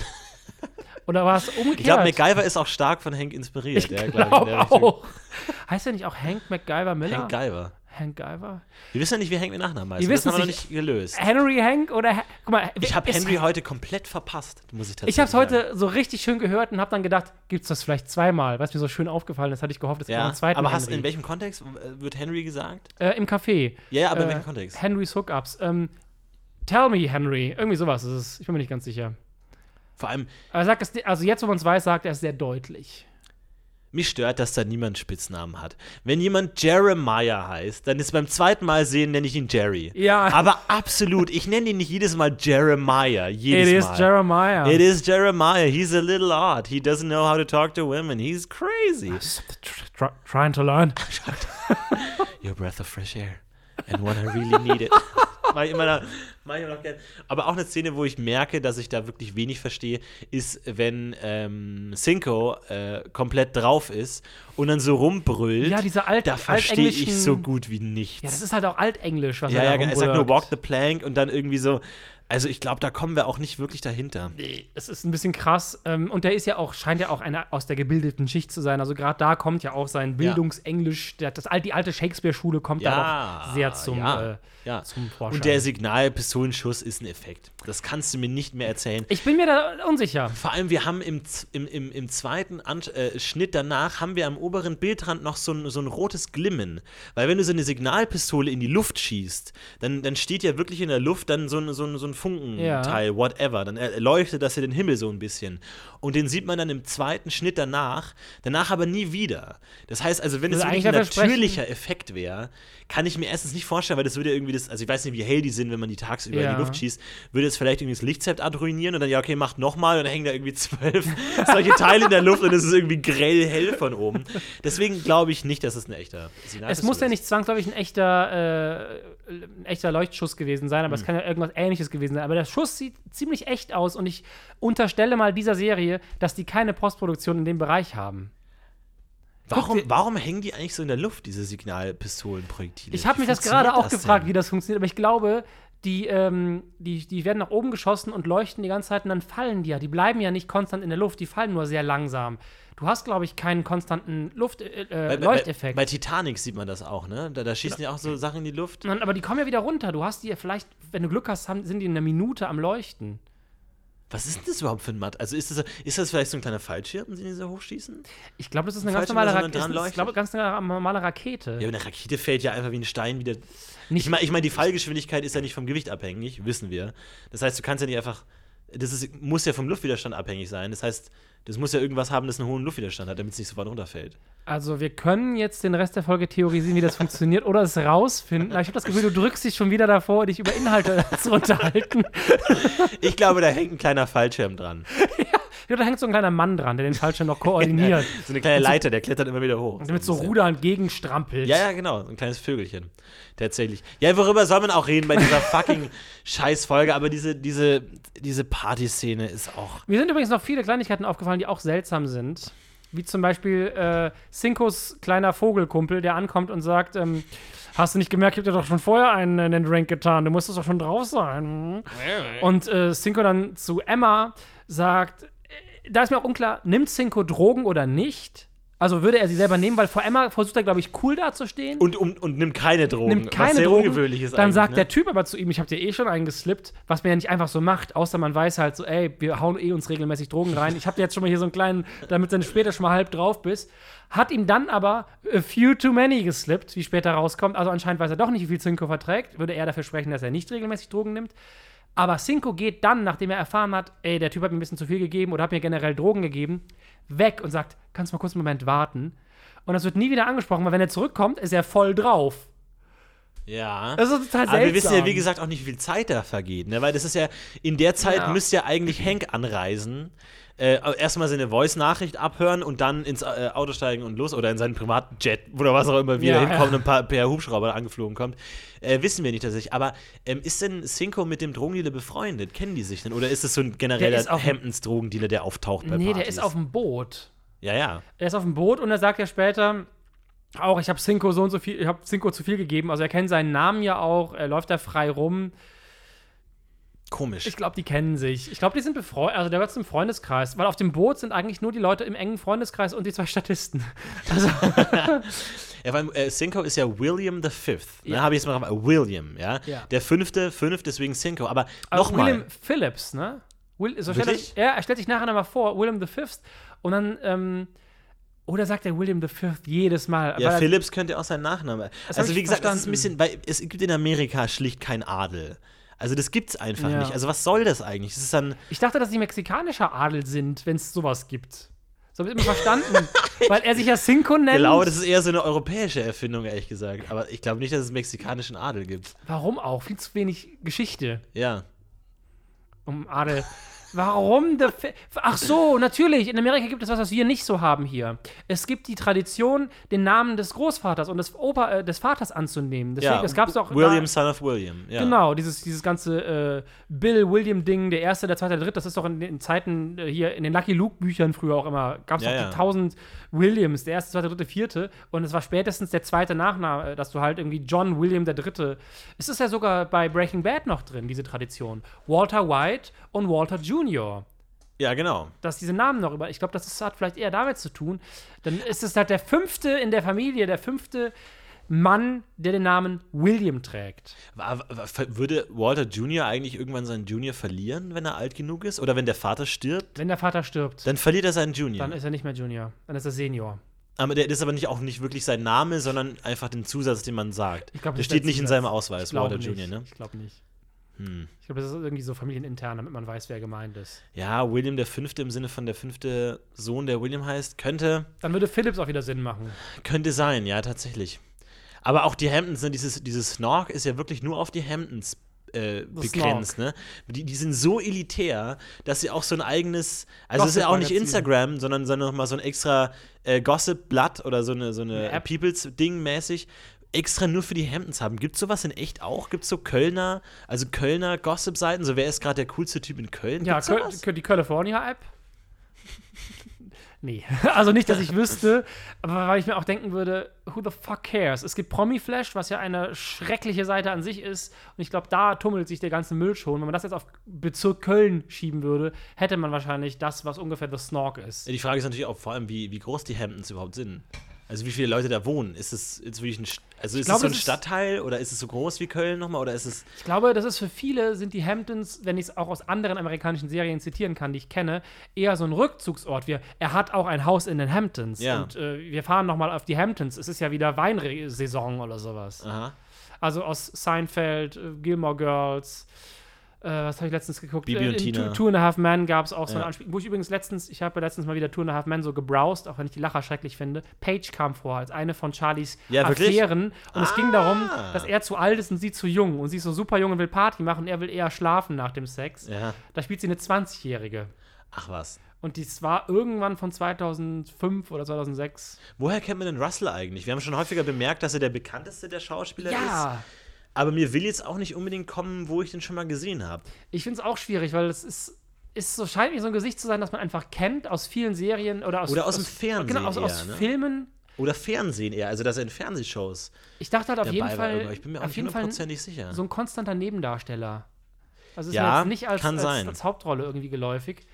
Oder war es umgekehrt? Ich glaube, MacGyver ist auch stark von Hank inspiriert. Ich ja, glaub glaube Richtung. auch. Heißt er nicht auch Hank MacGyver Miller? Hank Guyver. Hank Guyver? Wir wissen ja nicht, wie Hank mit Nachnamen heißt. Wir Das wissen haben wir noch es nicht gelöst. Henry Hank oder Ha- guck mal, Ich habe es- Henry heute komplett verpasst, muss ich tatsächlich Ich habe es heute so richtig schön gehört und habe dann gedacht, gibt es das vielleicht zweimal? Was mir so schön aufgefallen ist, hatte ich gehofft, es gibt Ja, einen zweiten aber hast, Henry. in welchem Kontext wird Henry gesagt? äh, Im Café. Ja, aber in Äh, welchem Kontext? Henrys Hookups. Ähm, Tell me, Henry. Irgendwie sowas ist es. Ich bin mir nicht ganz sicher. Vor allem, Aber er sagt es, also jetzt, wo man es weiß, sagt er es sehr deutlich. Mich stört, dass da niemand Spitznamen hat. Wenn jemand Jeremiah heißt, dann ist beim zweiten Mal sehen, nenne ich ihn Jerry. Ja. Aber absolut, ich nenne ihn nicht jedes Mal Jeremiah. It Jedes is Mal. Jeremiah. It is Jeremiah. He's a little odd. He doesn't know how to talk to women. He's crazy. Try, trying to learn. Your breath of fresh air. And when I really need it. mach ich immer noch, mach ich immer noch gern. Aber auch eine Szene, wo ich merke, dass ich da wirklich wenig verstehe, ist, wenn ähm, Cinco äh, komplett drauf ist und dann so rumbrüllt. Ja, diese alt- Da verstehe ich so gut wie nichts. Ja, das ist halt auch Altenglisch, was ja, er ja, da er sagt nur rumbrüllt. walk the plank und dann irgendwie so. Also ich glaube, da kommen wir auch nicht wirklich dahinter. Es ist ein bisschen krass. Ähm, und der ist ja auch, scheint ja auch einer aus der gebildeten Schicht zu sein. Also gerade da kommt ja auch sein Bildungsenglisch, der, das, die alte Shakespeare-Schule kommt da Ja, auch sehr zum, ja, äh, ja. zum Vorschein. Und der Signalpistolenschuss ist ein Effekt. Das kannst du mir nicht mehr erzählen. ich bin mir da unsicher. Vor allem, wir haben im, im, im, im zweiten An äh, Schnitt danach, haben wir am oberen Bildrand noch so ein, so ein rotes Glimmen. Weil wenn du so eine Signalpistole in die Luft schießt, dann, dann steht ja wirklich in der Luft dann so ein, so ein, so ein Funkenteil, whatever. Dann erleuchtet das ja den Himmel so ein bisschen. Und den sieht man dann im zweiten Schnitt danach, danach aber nie wieder. Das heißt also, wenn es Also wirklich ein natürlicher Effekt wäre, kann ich mir erstens nicht vorstellen, weil das würde ja irgendwie das, also ich weiß nicht, wie hell die sind, wenn man die tagsüber in Ja. die Luft schießt, würde es vielleicht irgendwie das Lichtzept ruinieren und dann, ja, okay, macht nochmal und dann hängen da irgendwie zwölf solche Teile in der Luft und es ist irgendwie grell hell von oben. Deswegen glaube ich nicht, dass es ein echter Signal Es muss ja nicht zwangsläufig ein echter, äh, ein echter Leuchtschuss gewesen sein, aber es kann ja irgendwas ähnliches gewesen sein. Aber der Schuss sieht ziemlich echt aus und ich unterstelle mal dieser Serie, dass die keine Postproduktion in dem Bereich haben. Warum, warum hängen die eigentlich so in der Luft, diese Signalpistolenprojektile? Ich habe mich das gerade auch das gefragt, denn? wie das funktioniert, aber ich glaube, die, ähm, die, die werden nach oben geschossen und leuchten die ganze Zeit und dann fallen die ja. Die bleiben ja nicht konstant in der Luft, die fallen nur sehr langsam. Du hast, glaube ich, keinen konstanten Luft äh, äh, Bei, bei, Leuchteffekt. bei Titanic sieht man das auch, ne? Da, da schießen ja auch so Sachen in die Luft. Nein, aber die kommen ja wieder runter. Du hast die ja vielleicht, wenn du Glück hast, haben, sind die in einer Minute am Leuchten. Was ist denn das überhaupt für ein Matt? Also ist das, ist das vielleicht so ein kleiner Fallschirm, den sie so hochschießen? Ich glaube, das ist eine ganz normale, Ra ist, glaube, ganz normale Rakete. Ja, aber eine Rakete fällt ja einfach wie ein Stein wieder. Nicht- ich meine, ich mein, die Fallgeschwindigkeit ist ja nicht vom Gewicht abhängig, wissen wir. Das heißt, du kannst ja nicht einfach. Das ist, muss ja vom Luftwiderstand abhängig sein. Das heißt, das muss ja irgendwas haben, das einen hohen Luftwiderstand hat, damit es nicht sofort runterfällt. Also, wir können jetzt den Rest der Folge theorisieren, wie das funktioniert oder es rausfinden. Aber ich habe das Gefühl, du drückst dich schon wieder davor, dich über Inhalte zu unterhalten. Ich glaube, da hängt ein kleiner Fallschirm dran. Ja, da hängt so ein kleiner Mann dran, der den Fallschirm noch koordiniert. So eine kleine Leiter, der klettert immer wieder hoch. Und mit so ein bisschen. Ruder entgegenstrampelt. Ja, ja, genau. Ein kleines Vögelchen. Tatsächlich. Ja, worüber soll man auch reden bei dieser fucking Scheißfolge? Aber diese, diese, diese Partyszene ist auch. Mir sind übrigens noch viele Kleinigkeiten aufgefallen, die auch seltsam sind. Wie zum Beispiel äh, Cincos kleiner Vogelkumpel, der ankommt und sagt, ähm, hast du nicht gemerkt, ich hab dir doch schon vorher einen in den Drink getan, du musstest doch schon drauf sein. Und äh, Cinco dann zu Emma sagt, da ist mir auch unklar, nimmt Cinco Drogen oder nicht? Also würde er sie selber nehmen, weil vor Emma versucht er, glaube ich, cool dazustehen. Und, und, und nimmt keine Drogen. nimmt keine was sehr Drogen. ungewöhnlich ist Dann sagt ne? der Typ aber zu ihm, ich habe dir eh schon einen geslippt, was man ja nicht einfach so macht, außer man weiß halt so, ey, wir hauen eh uns regelmäßig Drogen rein. Ich habe dir jetzt schon mal hier so einen kleinen, damit du dann später schon mal halb drauf bist. Hat ihm dann aber a few too many geslippt, wie später rauskommt. Also anscheinend weiß er doch nicht, wie viel Cinco verträgt. Würde er dafür sprechen, dass er nicht regelmäßig Drogen nimmt. Aber Cinco geht dann, nachdem er erfahren hat, ey, der Typ hat mir ein bisschen zu viel gegeben oder hat mir generell Drogen gegeben, weg und sagt, kannst du mal kurz einen Moment warten? Und das wird nie wieder angesprochen, weil wenn er zurückkommt, ist er voll drauf. Ja. Das ist total Aber wir wissen ja, seltsam. wie gesagt, auch nicht, wie viel Zeit da vergeht. Ne? Weil das ist ja, in der Zeit Ja. müsste ja eigentlich Hank anreisen, äh, erstmal seine Voice-Nachricht abhören und dann ins äh, Auto steigen und los oder in seinen privaten Jet oder was auch immer, wie Ja, hinkommt ja. und ein paar, per Hubschrauber angeflogen kommt. Äh, wissen wir nicht tatsächlich. Aber ähm, ist denn Cinco mit dem Drogendealer befreundet? Kennen die sich denn? Oder ist es so ein genereller Hamptons-Drogendealer, der auftaucht bei Nee, Partys? der ist auf dem Boot. Ja, ja. Er ist auf dem Boot und er sagt ja später auch, ich habe Cinco so und so viel, ich habe Cinco zu viel gegeben. Also er kennt seinen Namen ja auch, er läuft da frei rum. Komisch. Ich glaube, die kennen sich. Ich glaube, die sind befreundet. Also, der wird im Freundeskreis. Weil auf dem Boot sind eigentlich nur die Leute im engen Freundeskreis und die zwei Statisten. Also, Ja, weil äh, Cinco ist ja William the Fifth. Ne, Ja. habe ich jetzt mal äh, William, ja? Ja. Der fünfte, fünf, deswegen Cinco. Aber aber nochmal. William Phillips, ne? Will, so er, Wirklich? ja, er stellt sich nachher nochmal vor, William the Fifth. Und dann, ähm, oder sagt er William the Fifth jedes Mal? Ja, er- Phillips könnte auch sein Nachname. Also, wie gesagt, das ist ein verstanden. bisschen, weil es gibt in Amerika schlicht keinen Adel. Also, das gibt's einfach Ja. nicht. Also, was soll das eigentlich? Das ist dann. Ich dachte, dass die mexikanischer Adel sind, wenn es sowas gibt. So habe ich immer verstanden. weil er sich ja Cinco nennt. Ich glaube, das ist eher so eine europäische Erfindung, ehrlich gesagt. Aber ich glaube nicht, dass es mexikanischen Adel gibt. Warum auch? Viel zu wenig Geschichte Ja. um Adel. Warum? Ach so, natürlich. In Amerika gibt es was, was wir nicht so haben hier. Es gibt die Tradition, den Namen des Großvaters und des, Opa, äh, des Vaters anzunehmen. Deswegen, ja. das gab es auch. William, da, son of William. Ja. Genau, dieses, dieses ganze äh, Bill-William-Ding, der erste, der zweite, der dritte, das ist doch in den Zeiten äh, hier in den Lucky Luke-Büchern früher auch immer, gab es Ja, doch die tausend Williams, der erste, zweite, dritte, vierte. Und es war spätestens der zweite Nachname, äh, dass du halt irgendwie John William der Dritte. Es ist ja sogar bei Breaking Bad noch drin, diese Tradition. Walter White und Walter Jr Ja, genau. dass diese Namen noch über. Ich glaube, das ist, hat vielleicht eher damit zu tun. Dann ist es halt der fünfte in der Familie, der fünfte Mann, der den Namen William trägt. Wa- wa- Würde Walter Jr. eigentlich irgendwann seinen Junior verlieren, wenn er alt genug ist? Oder wenn der Vater stirbt? Wenn der Vater stirbt, Dann verliert er seinen Junior. dann ist er nicht mehr Junior, dann ist er Senior. aber der das ist aber nicht auch nicht wirklich sein Name, sondern einfach den Zusatz, den man sagt. Ich glaub, der steht nicht in Zusatz. seinem Ausweis, Walter nicht. Jr., ne? Ich glaube nicht. Hm. Ich glaube, das ist irgendwie so familienintern, damit man weiß, wer gemeint ist. Ja, William der Fünfte im Sinne von der fünfte Sohn, der William heißt, könnte, Dann würde Phillips auch wieder Sinn machen. könnte sein, ja, tatsächlich. Aber auch die Hamptons, ne, dieses, dieses Snork ist ja wirklich nur auf die Hamptons äh, begrenzt, ne? Die, die sind so elitär, dass sie auch so ein eigenes, also es ist ja auch nicht. Instagram, sondern, sondern nochmal so ein extra äh, Gossip-Blatt oder so eine, so eine, Eine. Peoples-Ding mäßig extra nur für die Hamptons haben. Gibt es sowas in echt auch? Gibt es so Kölner, also Kölner Gossip-Seiten? So, wer ist gerade der coolste Typ in Köln? Ja, Köl die California-App? nee. Also nicht, dass ich wüsste, aber weil ich mir auch denken würde, who the fuck cares? Es gibt Promiflash, was ja eine schreckliche Seite an sich ist. Und ich glaube, da tummelt sich der ganze Müll schon. Wenn man das jetzt auf Bezirk Köln schieben würde, hätte man wahrscheinlich das, was ungefähr The Snork ist. Die Frage ist natürlich auch vor allem, wie, wie groß die Hamptons überhaupt sind. Also wie viele Leute da wohnen. Ist es jetzt wirklich ein, also ist glaube, es so ein Stadtteil oder ist es so groß wie Köln nochmal oder ist es Ich glaube, das ist für viele, sind die Hamptons, wenn ich es auch aus anderen amerikanischen Serien zitieren kann, die ich kenne, eher so ein Rückzugsort. Wir, er hat auch ein Haus in den Hamptons. Ja. Und äh, wir fahren noch mal auf die Hamptons. Es ist ja wieder Weinsaison oder sowas. aha, Also aus Seinfeld, äh, Gilmore Girls, äh, was habe ich letztens geguckt? Bibi Äh, und in Tina. Two, Two and a Half Men gab es auch so Ja. eine Anspielung. Wo ich übrigens letztens, ich habe letztens mal wieder Two and a Half Men so gebrowst, auch wenn ich die Lacher schrecklich finde. Paige kam vor als eine von Charlies Ja? Affären. Und es ging darum, Ah. dass er zu alt ist und sie zu jung. Und sie ist so super jung und will Party machen und er will eher schlafen nach dem Sex. ja. Da spielt sie eine 20-Jährige. Ach was. Und dies war irgendwann von 2005 oder 2006. Woher kennt man den Russell eigentlich? Wir haben schon häufiger bemerkt, dass er der bekannteste der Schauspieler ist. Ja, Aber mir will jetzt auch nicht unbedingt kommen, wo ich den schon mal gesehen habe. ich finde es auch schwierig, weil es ist, ist so, scheint mir so ein Gesicht zu sein, das man einfach kennt aus vielen Serien oder aus, Oder aus dem Fernsehen Genau, aus, aus eher, ne? Filmen. Oder Fernsehen eher, also dass er in Fernsehshows Ich dachte halt auf jeden. Fall. Ich bin mir auch auf nicht jeden Fall hundertprozentig sicher. so ein konstanter Nebendarsteller. Also ist Ja, mir jetzt nicht als, als, als Hauptrolle irgendwie geläufig.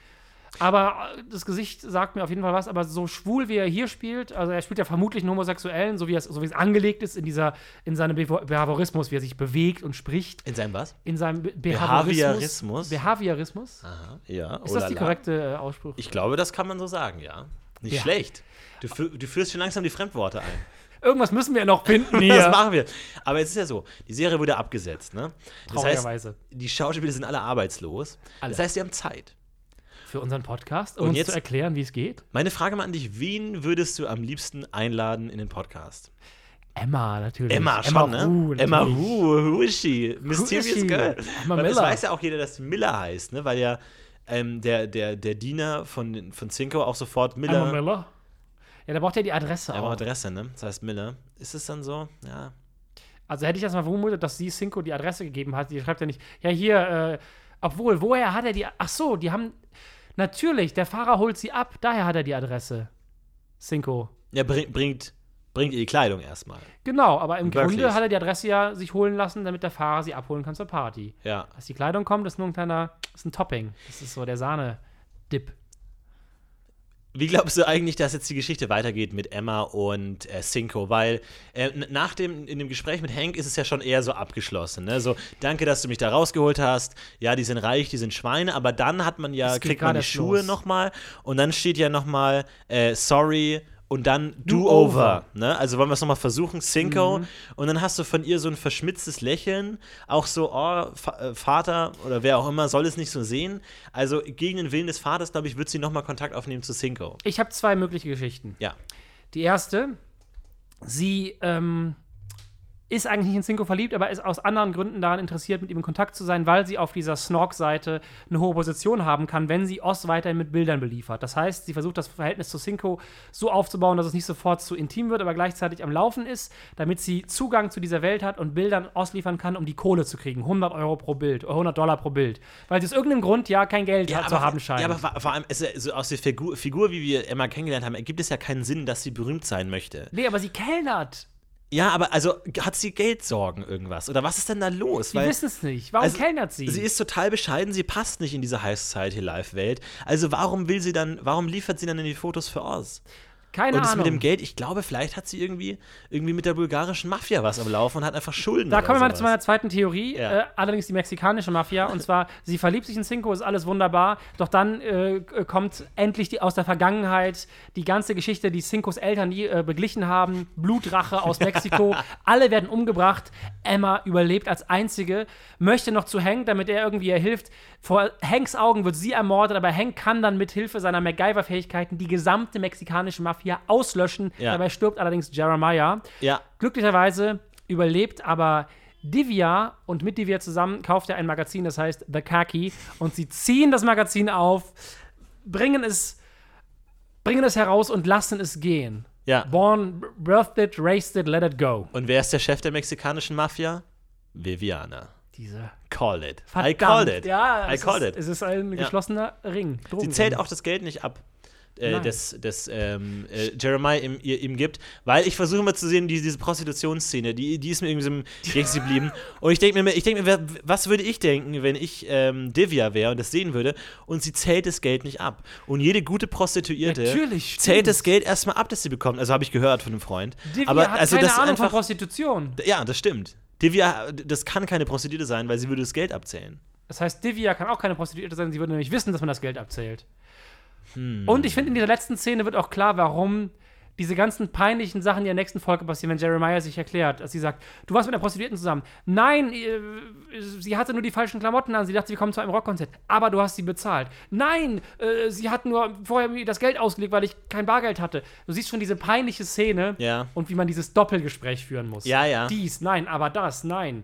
Aber das Gesicht sagt mir auf jeden Fall was. Aber so schwul, wie er hier spielt, also er spielt ja vermutlich einen Homosexuellen, so wie es, so wie es angelegt ist in, dieser, in seinem Behaviorismus, wie er sich bewegt und spricht. in seinem was? In seinem Be Behaviorismus? Behaviorismus. Behaviorismus? Aha, ja. Ist das die korrekte äh, Ausspruch? Ich glaube, das kann man so sagen, ja. Nicht Ja. schlecht. Du, du führst schon langsam die Fremdworte ein. Irgendwas müssen wir noch finden hier. Das machen wir. Aber es ist ja so, die Serie wurde abgesetzt, ne? Das heißt, Traurigerweise. die Schauspieler sind alle arbeitslos. Alle. Das heißt, sie haben Zeit. Für unseren Podcast, um Und uns jetzt- zu erklären, wie es geht. Meine Frage mal an dich: Wen würdest du am liebsten einladen in den Podcast? Emma, natürlich. Emma, schon, ne? Hu, Emma, natürlich. who, is she? Mysterious she? Girl. Emma Weil das Miller. weiß ja auch jeder, dass Miller heißt, ne? Weil ja ähm, der, der, der Diener von, von Cinco auch sofort Miller. Emma Miller. Ja, da braucht er die Adresse Er auch. braucht Adresse, ne? Das heißt Miller. Ist es dann so? Ja. Also hätte ich das mal vermutet, dass sie Cinco die Adresse gegeben hat. Die schreibt ja nicht, ja hier, äh, obwohl, woher hat er die, ach so, die haben, natürlich, der Fahrer holt sie ab, daher hat er die Adresse. Cinco. Ja, bring, bringt bringt ihr die Kleidung erstmal. Genau, aber im Wirklich. Grunde hat er die Adresse ja sich holen lassen, damit der Fahrer sie abholen kann zur Party. Ja. Als die Kleidung kommt, ist nur ein kleiner, ist ein Topping. Das ist so der Sahne-Dip. Wie glaubst du eigentlich, dass jetzt die Geschichte weitergeht mit Emma und äh, Cinco? Weil äh, nach dem, in dem Gespräch mit Hank ist es ja schon eher so abgeschlossen. Ne? So, danke, dass du mich da rausgeholt hast. Ja, die sind reich, die sind Schweine. Aber dann hat man ja, kriegt man die Schuhe nochmal. Und dann steht ja nochmal, äh, sorry. Und dann Do-over. Ne? Also wollen wir es nochmal versuchen, Cinco. Mhm. Und dann hast du von ihr so ein verschmitztes Lächeln. Auch so, oh, äh, Vater oder wer auch immer soll es nicht so sehen. Also gegen den Willen des Vaters, glaube ich, wird sie nochmal Kontakt aufnehmen zu Cinco. Ich habe zwei mögliche Geschichten. Ja. Die erste, sie ähm, ist eigentlich nicht in Cinco verliebt, aber ist aus anderen Gründen daran interessiert, mit ihm in Kontakt zu sein, weil sie auf dieser Snork-Seite eine hohe Position haben kann, wenn sie Oz weiterhin mit Bildern beliefert. Das heißt, sie versucht das Verhältnis zu Cinco so aufzubauen, dass es nicht sofort zu intim wird, aber gleichzeitig am Laufen ist, damit sie Zugang zu dieser Welt hat und Bildern ausliefern kann, um die Kohle zu kriegen. 100 Euro pro Bild, oder 100 Dollar pro Bild. Weil sie aus irgendeinem Grund ja kein Geld zu haben scheint. Ja, aber vor, allem, es, ist ja so aus der Figur, Figur, wie wir Emma kennengelernt haben, ergibt es ja keinen Sinn, dass sie berühmt sein möchte. nee, aber sie kellnert. Ja, aber also hat sie Geldsorgen irgendwas? Oder was ist denn da los? Sie wissen es nicht. Warum also, kellnert sie? Sie ist total bescheiden, sie passt nicht in diese High Society Life Welt. Also warum will sie dann, warum liefert sie dann die Fotos für Oz? Keine Und das Ahnung. mit dem Geld, ich glaube, vielleicht hat sie irgendwie, irgendwie mit der bulgarischen Mafia was am Laufen und hat einfach Schulden. Da kommen wir mal zu meiner zweiten Theorie, Ja. äh, allerdings die mexikanische Mafia. Und zwar, sie verliebt sich in Cinco, ist alles wunderbar. Doch dann äh, k- kommt endlich die, aus der Vergangenheit die ganze Geschichte, die Cincos Eltern die, äh, beglichen haben. Blutrache aus Mexiko. Alle werden umgebracht. Emma überlebt als einzige, möchte noch zu Hank, damit er irgendwie ihr hilft. Vor Hanks Augen wird sie ermordet, aber Hank kann dann mit Hilfe seiner MacGyver-Fähigkeiten die gesamte mexikanische Mafia auslöschen. Ja. Dabei stirbt allerdings Jeremiah. Ja, Glücklicherweise überlebt aber Divya und mit Divya zusammen kauft er ein Magazin, das heißt The Khaki und sie ziehen das Magazin auf, bringen es, bringen es heraus und lassen es gehen. ja. Born, birthed it, raised it, let it go. Und wer ist der Chef der mexikanischen Mafia? Viviana. Diese Called it. I verdammt, called it. Ja, I es called ist, it. Es ist ein Ja. geschlossener Ring. Sie Drogenring. zählt auch das Geld nicht ab, äh, das, das ähm, äh, Jeremiah ihm, ihm gibt, weil ich versuche mal zu sehen, die, diese Prostitutionsszene, die, die ist mir irgendwie so im Gedächtnis geblieben. Und ich denke mir, ich denke mir, was würde ich denken, wenn ich ähm, Divya wäre und das sehen würde und sie zählt das Geld nicht ab. Und jede gute Prostituierte Natürlich, zählt das Geld erstmal ab, das sie bekommt. Also habe ich gehört von einem Freund. Divya Aber hat also keine das ist Ahnung von einfach, Prostitution. ja, das stimmt. Divya, das kann keine Prostituierte sein, weil sie würde das Geld abzählen. Das heißt, Divya kann auch keine Prostituierte sein, sie würde nämlich wissen, dass man das Geld abzählt. Hm. Und ich finde, in dieser letzten Szene wird auch klar, warum diese ganzen peinlichen Sachen in der nächsten Folge passieren, wenn Jeremiah sich erklärt, dass sie sagt, du warst mit einer Prostituierten zusammen. Nein, äh, sie hatte nur die falschen Klamotten an, sie dachte, wir kommen zu einem Rockkonzert, aber du hast sie bezahlt. Nein, äh, sie hat nur vorher mir das Geld ausgelegt, weil ich kein Bargeld hatte. Du siehst schon diese peinliche Szene Ja. und wie man dieses Doppelgespräch führen muss. Ja, ja. Dies, nein, aber das, nein.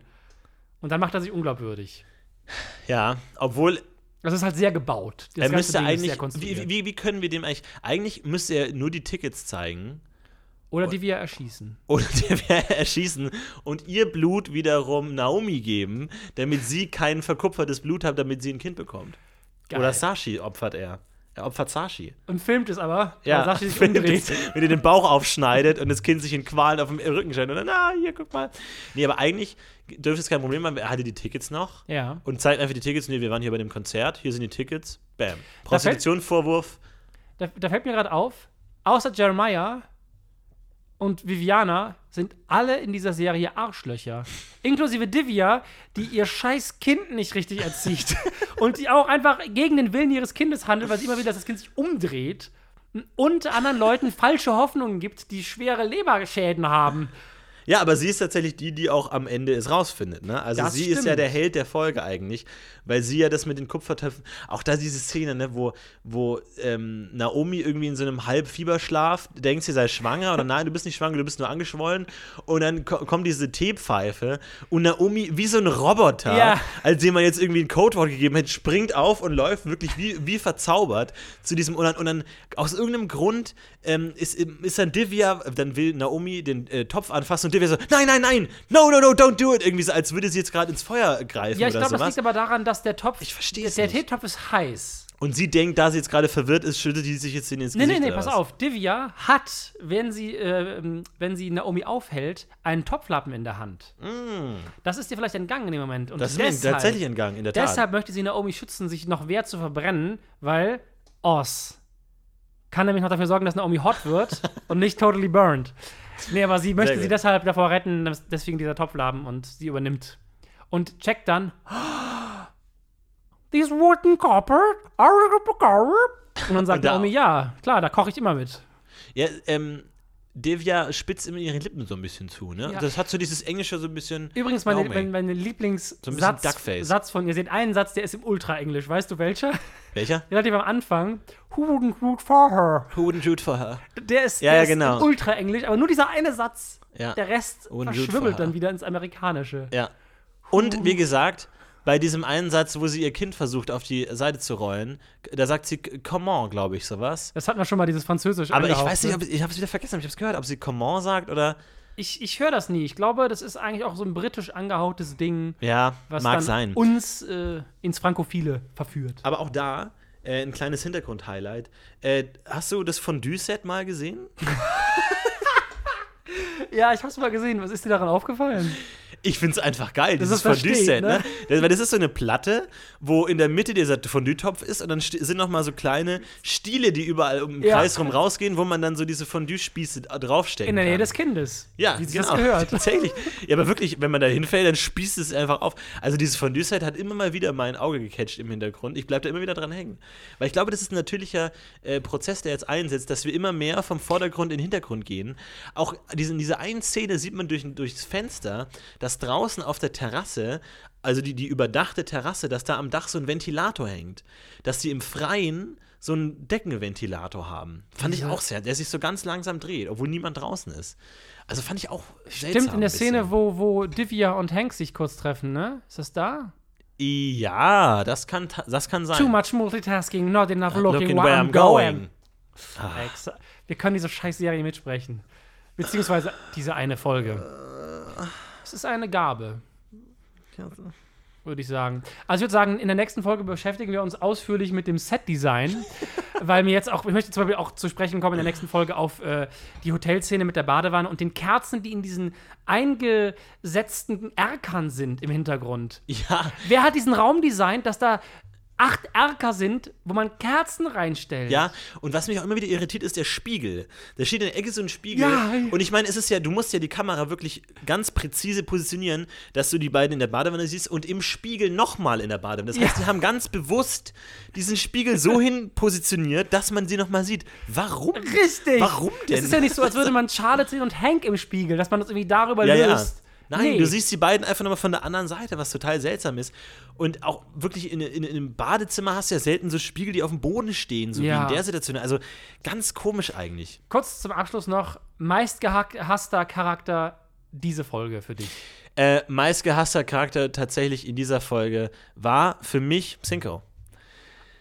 Und dann macht er sich unglaubwürdig. Ja, obwohl Das ist halt sehr gebaut. Das Er müsste Ding ist eigentlich, wie, wie, wie können wir dem eigentlich, eigentlich müsste er nur die Tickets zeigen Oder die wir erschießen. oder der wäre erschießen und ihr Blut wiederum Naomi geben, damit sie kein verkupfertes Blut hat, damit sie ein Kind bekommt. Geil. Oder Sashi opfert er. Opfert Sashi. Und filmt es aber, Ja, weil Sashi sich wenn umdreht. wenn er den Bauch aufschneidet und das Kind sich in Qualen auf dem Rücken stellt und dann, ah, hier, guck mal. Nee, aber eigentlich dürfte es kein Problem sein, er hatte die Tickets noch Ja. und zeigt einfach die Tickets, nee, wir waren hier bei dem Konzert, hier sind die Tickets, bam. Prostitution, Vorwurf, Da, da fällt mir gerade auf, außer Jeremiah und Viviana sind alle in dieser Serie Arschlöcher. Inklusive Divya, die ihr scheiß Kind nicht richtig erzieht. und die auch einfach gegen den Willen ihres Kindes handelt, weil sie immer will, dass das Kind sich umdreht. Und anderen Leuten falsche Hoffnungen gibt, die schwere Leberschäden haben. Ja, aber sie ist tatsächlich die, die auch am Ende es rausfindet. Ne? Also Das sie ist ja stimmt. der Held der Folge eigentlich, weil sie ja das mit den Kupfertöpfen, auch da diese Szene, ne, wo, wo ähm, Naomi irgendwie in so einem Halbfieberschlaf denkt, sie sei schwanger oder nein, du bist nicht schwanger, du bist nur angeschwollen und dann ko kommt diese Teepfeife und Naomi wie so ein Roboter, Ja. als dem man jetzt irgendwie ein Codewort gegeben hat, springt auf und läuft wirklich wie, wie verzaubert zu diesem und dann, und dann aus irgendeinem Grund ähm, ist, ist dann Divya, dann will Naomi den äh, Topf anfassen und Divya so, nein, nein, nein, no, no, no, don't do it. Irgendwie so, als würde sie jetzt gerade ins Feuer greifen Ja, ich glaube, das liegt aber daran, dass der Topf. Ich verstehe es Der. Teetopf ist heiß. Und sie denkt, da sie jetzt gerade verwirrt ist, schüttet die sich jetzt in ins Nee, Gesicht. nee, nee, oder pass auf. Divya hat, wenn sie, äh, wenn sie Naomi aufhält, einen Topflappen in der Hand. Das ist ihr vielleicht entgangen in dem Moment. Und Mm. Das ist mir deshalb, tatsächlich entgangen, in der Tat. Deshalb möchte sie Naomi schützen, sich noch mehr zu verbrennen, weil Oz kann nämlich noch dafür sorgen, dass Naomi hot wird und nicht totally burned. Nee, aber sie möchte sie deshalb davor retten, deswegen dieser Topflappen und sie übernimmt. Und checkt dann. These rotten copper. Und dann sagt Naomi, ja, klar, da koche ich immer mit. Ja, ähm, Devia spitzt immer ihre Lippen so ein bisschen zu, ne? Ja. Das hat so dieses Englische so ein bisschen. Übrigens, meine, meine So ein bisschen Lieblingssatz Duckface. Satz von ihr. Seht einen Satz, der ist im Ultra-Englisch. Weißt du welcher? Welcher? Relativ am Anfang. Who wouldn't root for her? Who wouldn't shoot for her? Der ist, Ja, der ja, ist genau. im Ultra-Englisch, aber nur dieser eine Satz. Ja. Der Rest Wouldn't root her. dann wieder ins Amerikanische. Ja. Und wie gesagt, bei diesem einen Satz, wo sie ihr Kind versucht, auf die Seite zu rollen, da sagt sie comment, glaube ich, sowas. Das hat man schon mal, dieses Französisch Aber ich weiß nicht, ne? ob ich habe es wieder vergessen, ich habe es gehört, ob sie comment sagt oder. Ich, ich höre das nie. Ich glaube, das ist eigentlich auch so ein britisch angehauchtes Ding, Ja, was mag sein. uns äh, ins Frankophile verführt. Aber auch da äh, ein kleines Hintergrund-Highlight. Äh, hast du das Fondue-Set mal gesehen? Ja, ich hab's mal gesehen. Was ist dir daran aufgefallen? Ich find's einfach geil, Das dieses Fondue-Set, ne? ne? Weil das ist so eine Platte, wo in der Mitte dieser Fondue-Topf ist und dann sind noch mal so kleine Stiele, die überall um den Ja. Kreis rum rausgehen, wo man dann so diese Fondue-Spieße draufstecken In der Nähe kann. des Kindes. Ja, wie genau. das gehört. Tatsächlich. Ja, aber wirklich, wenn man da hinfällt, dann spießt es einfach auf. Also dieses Fondue-Set hat immer mal wieder mein Auge gecatcht im Hintergrund. Ich bleibe da immer wieder dran hängen. Weil ich glaube, das ist ein natürlicher äh, Prozess, der jetzt einsetzt, dass wir immer mehr vom Vordergrund in den Hintergrund gehen. Auch diese, in dieser einen Szene sieht man durch, durchs Fenster, dass draußen auf der Terrasse, also die, die überdachte Terrasse, dass da am Dach so ein Ventilator hängt. Dass die im Freien so einen Deckenventilator haben. Fand ich auch sehr, der sich so ganz langsam dreht, obwohl niemand draußen ist. Also fand ich auch seltsam. Stimmt, in der Szene, wo, wo Divya und Hank sich kurz treffen, ne? Ist das da? Ja, das kann, das kann sein. Too much multitasking, not enough looking, Looking where, I'm going. Ah. Exa- Wir können diese scheiß Serie mitsprechen. Beziehungsweise diese eine Folge. Es ist eine Gabe, würde ich sagen. Also ich würde sagen, in der nächsten Folge beschäftigen wir uns ausführlich mit dem Set-Design, weil mir jetzt auch, ich möchte zum Beispiel auch zu sprechen kommen in der nächsten Folge auf äh, die Hotelszene mit der Badewanne und den Kerzen, die in diesen eingesetzten Erkern sind im Hintergrund. Ja, Wer hat diesen Raum designt, dass da acht Erker sind, wo man Kerzen reinstellt? ja. Und was mich auch immer wieder irritiert, ist der Spiegel. Da steht in der Ecke so ein Spiegel. Ja. Und ich meine, es ist ja, du musst ja die Kamera wirklich ganz präzise positionieren, dass du die beiden in der Badewanne siehst und im Spiegel nochmal in der Badewanne. Das heißt, Ja. die haben ganz bewusst diesen Spiegel so hin positioniert, dass man sie nochmal sieht. Warum? Richtig. Warum denn? Es ist ja nicht so, als würde man Charlotte sehen und Hank im Spiegel, dass man das irgendwie darüber Ja, ja. Nein, Nee. du siehst die beiden einfach nochmal von der anderen Seite, was total seltsam ist. Und auch wirklich in, in, in einem Badezimmer hast du ja selten so Spiegel, die auf dem Boden stehen, so Ja. wie in der Situation. Also ganz komisch eigentlich. Kurz zum Abschluss noch: meistgehasster Charakter diese Folge für dich. Äh, meistgehasster Charakter tatsächlich in dieser Folge war für mich Cinco.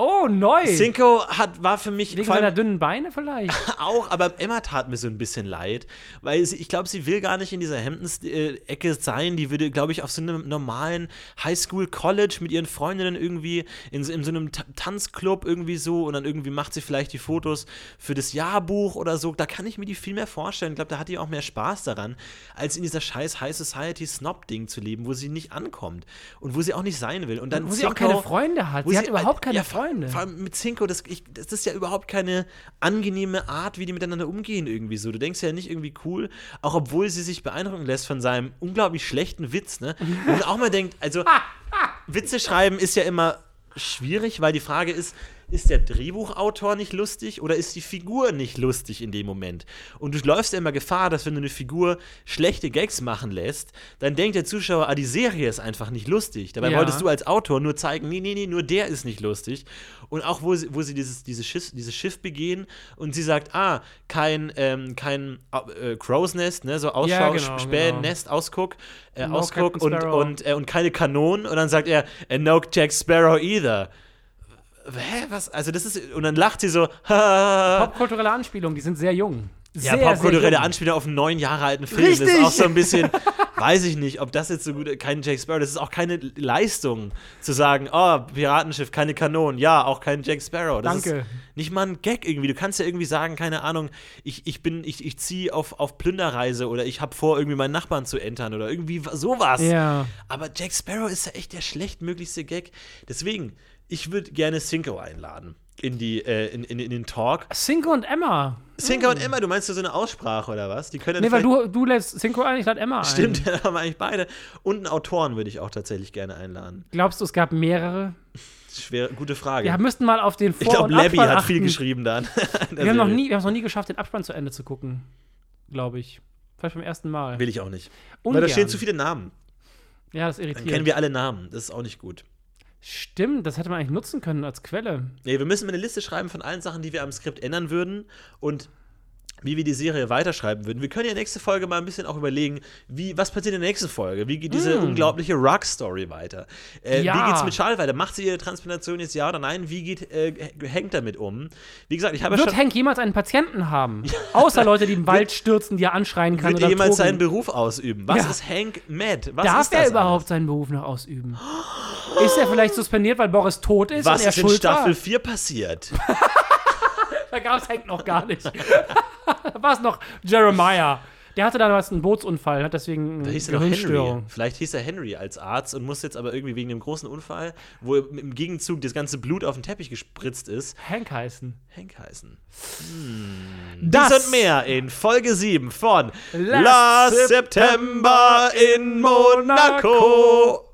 Oh, neu! Cinco hat, war für mich Wegen seiner dünnen Beine vielleicht. Auch, aber Emma tat mir so ein bisschen leid, weil sie, ich glaube, sie will gar nicht in dieser Hemdens-Ecke sein. Die würde, glaube ich, auf so einem normalen Highschool-College mit ihren Freundinnen irgendwie in, so- in so einem Ta- Tanzclub irgendwie so und dann irgendwie macht sie vielleicht die Fotos für das Jahrbuch oder so. Da kann ich mir die viel mehr vorstellen. Ich glaube, da hat die auch mehr Spaß daran, als in dieser scheiß High Society-Snob-Ding zu leben, wo sie nicht ankommt und wo sie auch nicht sein will. Und dann Wo sie auch Cinco- keine Freunde hat. wo Sie hat überhaupt keine ja, Freunde. Vor allem mit Cinco, das, ich, das ist ja überhaupt keine angenehme Art, wie die miteinander umgehen irgendwie so. Du denkst ja nicht irgendwie cool, auch obwohl sie sich beeindrucken lässt von seinem unglaublich schlechten Witz, ne? Man auch mal denkt, also Witze schreiben ist ja immer schwierig, weil die Frage ist, ist der Drehbuchautor nicht lustig oder ist die Figur nicht lustig in dem Moment? Und du läufst ja immer Gefahr, dass wenn du eine Figur schlechte Gags machen lässt, dann denkt der Zuschauer, ah, die Serie ist einfach nicht lustig. Dabei Ja. wolltest du als Autor nur zeigen, nee, nee, nee, nur der ist nicht lustig. Und auch wo sie, wo sie dieses, dieses, Schiff, dieses Schiff begehen und sie sagt, ah, kein, ähm, kein äh, Crow's Nest, ne, so Ausschau, Ja, genau, Spähennest, Ausguck, äh, No Ausguck und, und, äh, und keine Kanonen. Und dann sagt er, and no Jack Sparrow either. Hä, was? Also das ist, und dann lacht sie so, ja, Popkulturelle Anspielung, die sind sehr jung. Sehr, popkulturelle sehr jung. Anspielung auf einen neun Jahre alten Film. Das ist Richtig. auch so ein bisschen, weiß ich nicht, ob das jetzt so gut kein Jack Sparrow, das ist auch keine Leistung zu sagen, oh, Piratenschiff, keine Kanonen, ja, auch kein Jack Sparrow. Das Danke. ist nicht mal ein Gag irgendwie. Du kannst ja irgendwie sagen, keine Ahnung, ich, ich bin, ich, ich ziehe auf, auf Plünderreise oder ich habe vor, irgendwie meinen Nachbarn zu entern oder irgendwie sowas. Ja. Aber Jack Sparrow ist ja echt der schlechtmöglichste Gag. Deswegen, ich würde gerne Cinco einladen in, die, äh, in, in, in den Talk. Cinco und Emma. Cinco und Emma, du meinst so eine Aussprache oder was? Die können Nee, weil du, du lädst Cinco ein, ich lade Emma ein. Stimmt, da haben wir eigentlich beide. Und einen Autoren würde ich auch tatsächlich gerne einladen. Glaubst du, es gab mehrere? Schwer, gute Frage. Wir müssten mal auf den Vor- ich glaube, Labby hat viel achten. geschrieben dann. Wir haben noch nie, wir haben es noch nie geschafft, den Abspann zu Ende zu gucken. Glaube ich. Vielleicht beim ersten Mal. Will ich auch nicht. Ungern. Weil da stehen zu viele Namen. Ja, das Dann irritiert. kennen wir alle Namen. Das ist auch nicht gut. Stimmt, das hätte man eigentlich nutzen können als Quelle. Nee, wir müssen eine Liste schreiben von allen Sachen, die wir am Skript ändern würden und wie wir die Serie weiterschreiben würden. Wir können ja nächste Folge mal ein bisschen auch überlegen, wie, was passiert in der nächsten Folge? Wie geht diese unglaubliche Rock-Story weiter? Äh, Mm. Ja. Wie geht's mit Charles weiter? Macht sie ihre Transplantation jetzt ja oder nein? Wie geht äh, Hank damit um? Wie gesagt, ich habe Wird. Hank jemals einen Patienten haben? Außer Leute, die im Wald stürzen, die er anschreien kann Wird oder er jemals Drogen. seinen Beruf ausüben? Was ist Hank mad? Was Darf er überhaupt alles? seinen Beruf noch ausüben? Ist er vielleicht suspendiert, weil Boris tot ist Was und er ist in Staffel war? 4 passiert? Da gab es Hank noch gar nicht. da war es noch Jeremiah. Der hatte damals einen Bootsunfall, hat deswegen Da hieß er Henry. Vielleicht hieß er Henry als Arzt und muss jetzt aber irgendwie wegen dem großen Unfall, wo im Gegenzug das ganze Blut auf den Teppich gespritzt ist, Hank heißen. Hank heißen. Das Dies und mehr in Folge 7 von Last Last September in Monaco.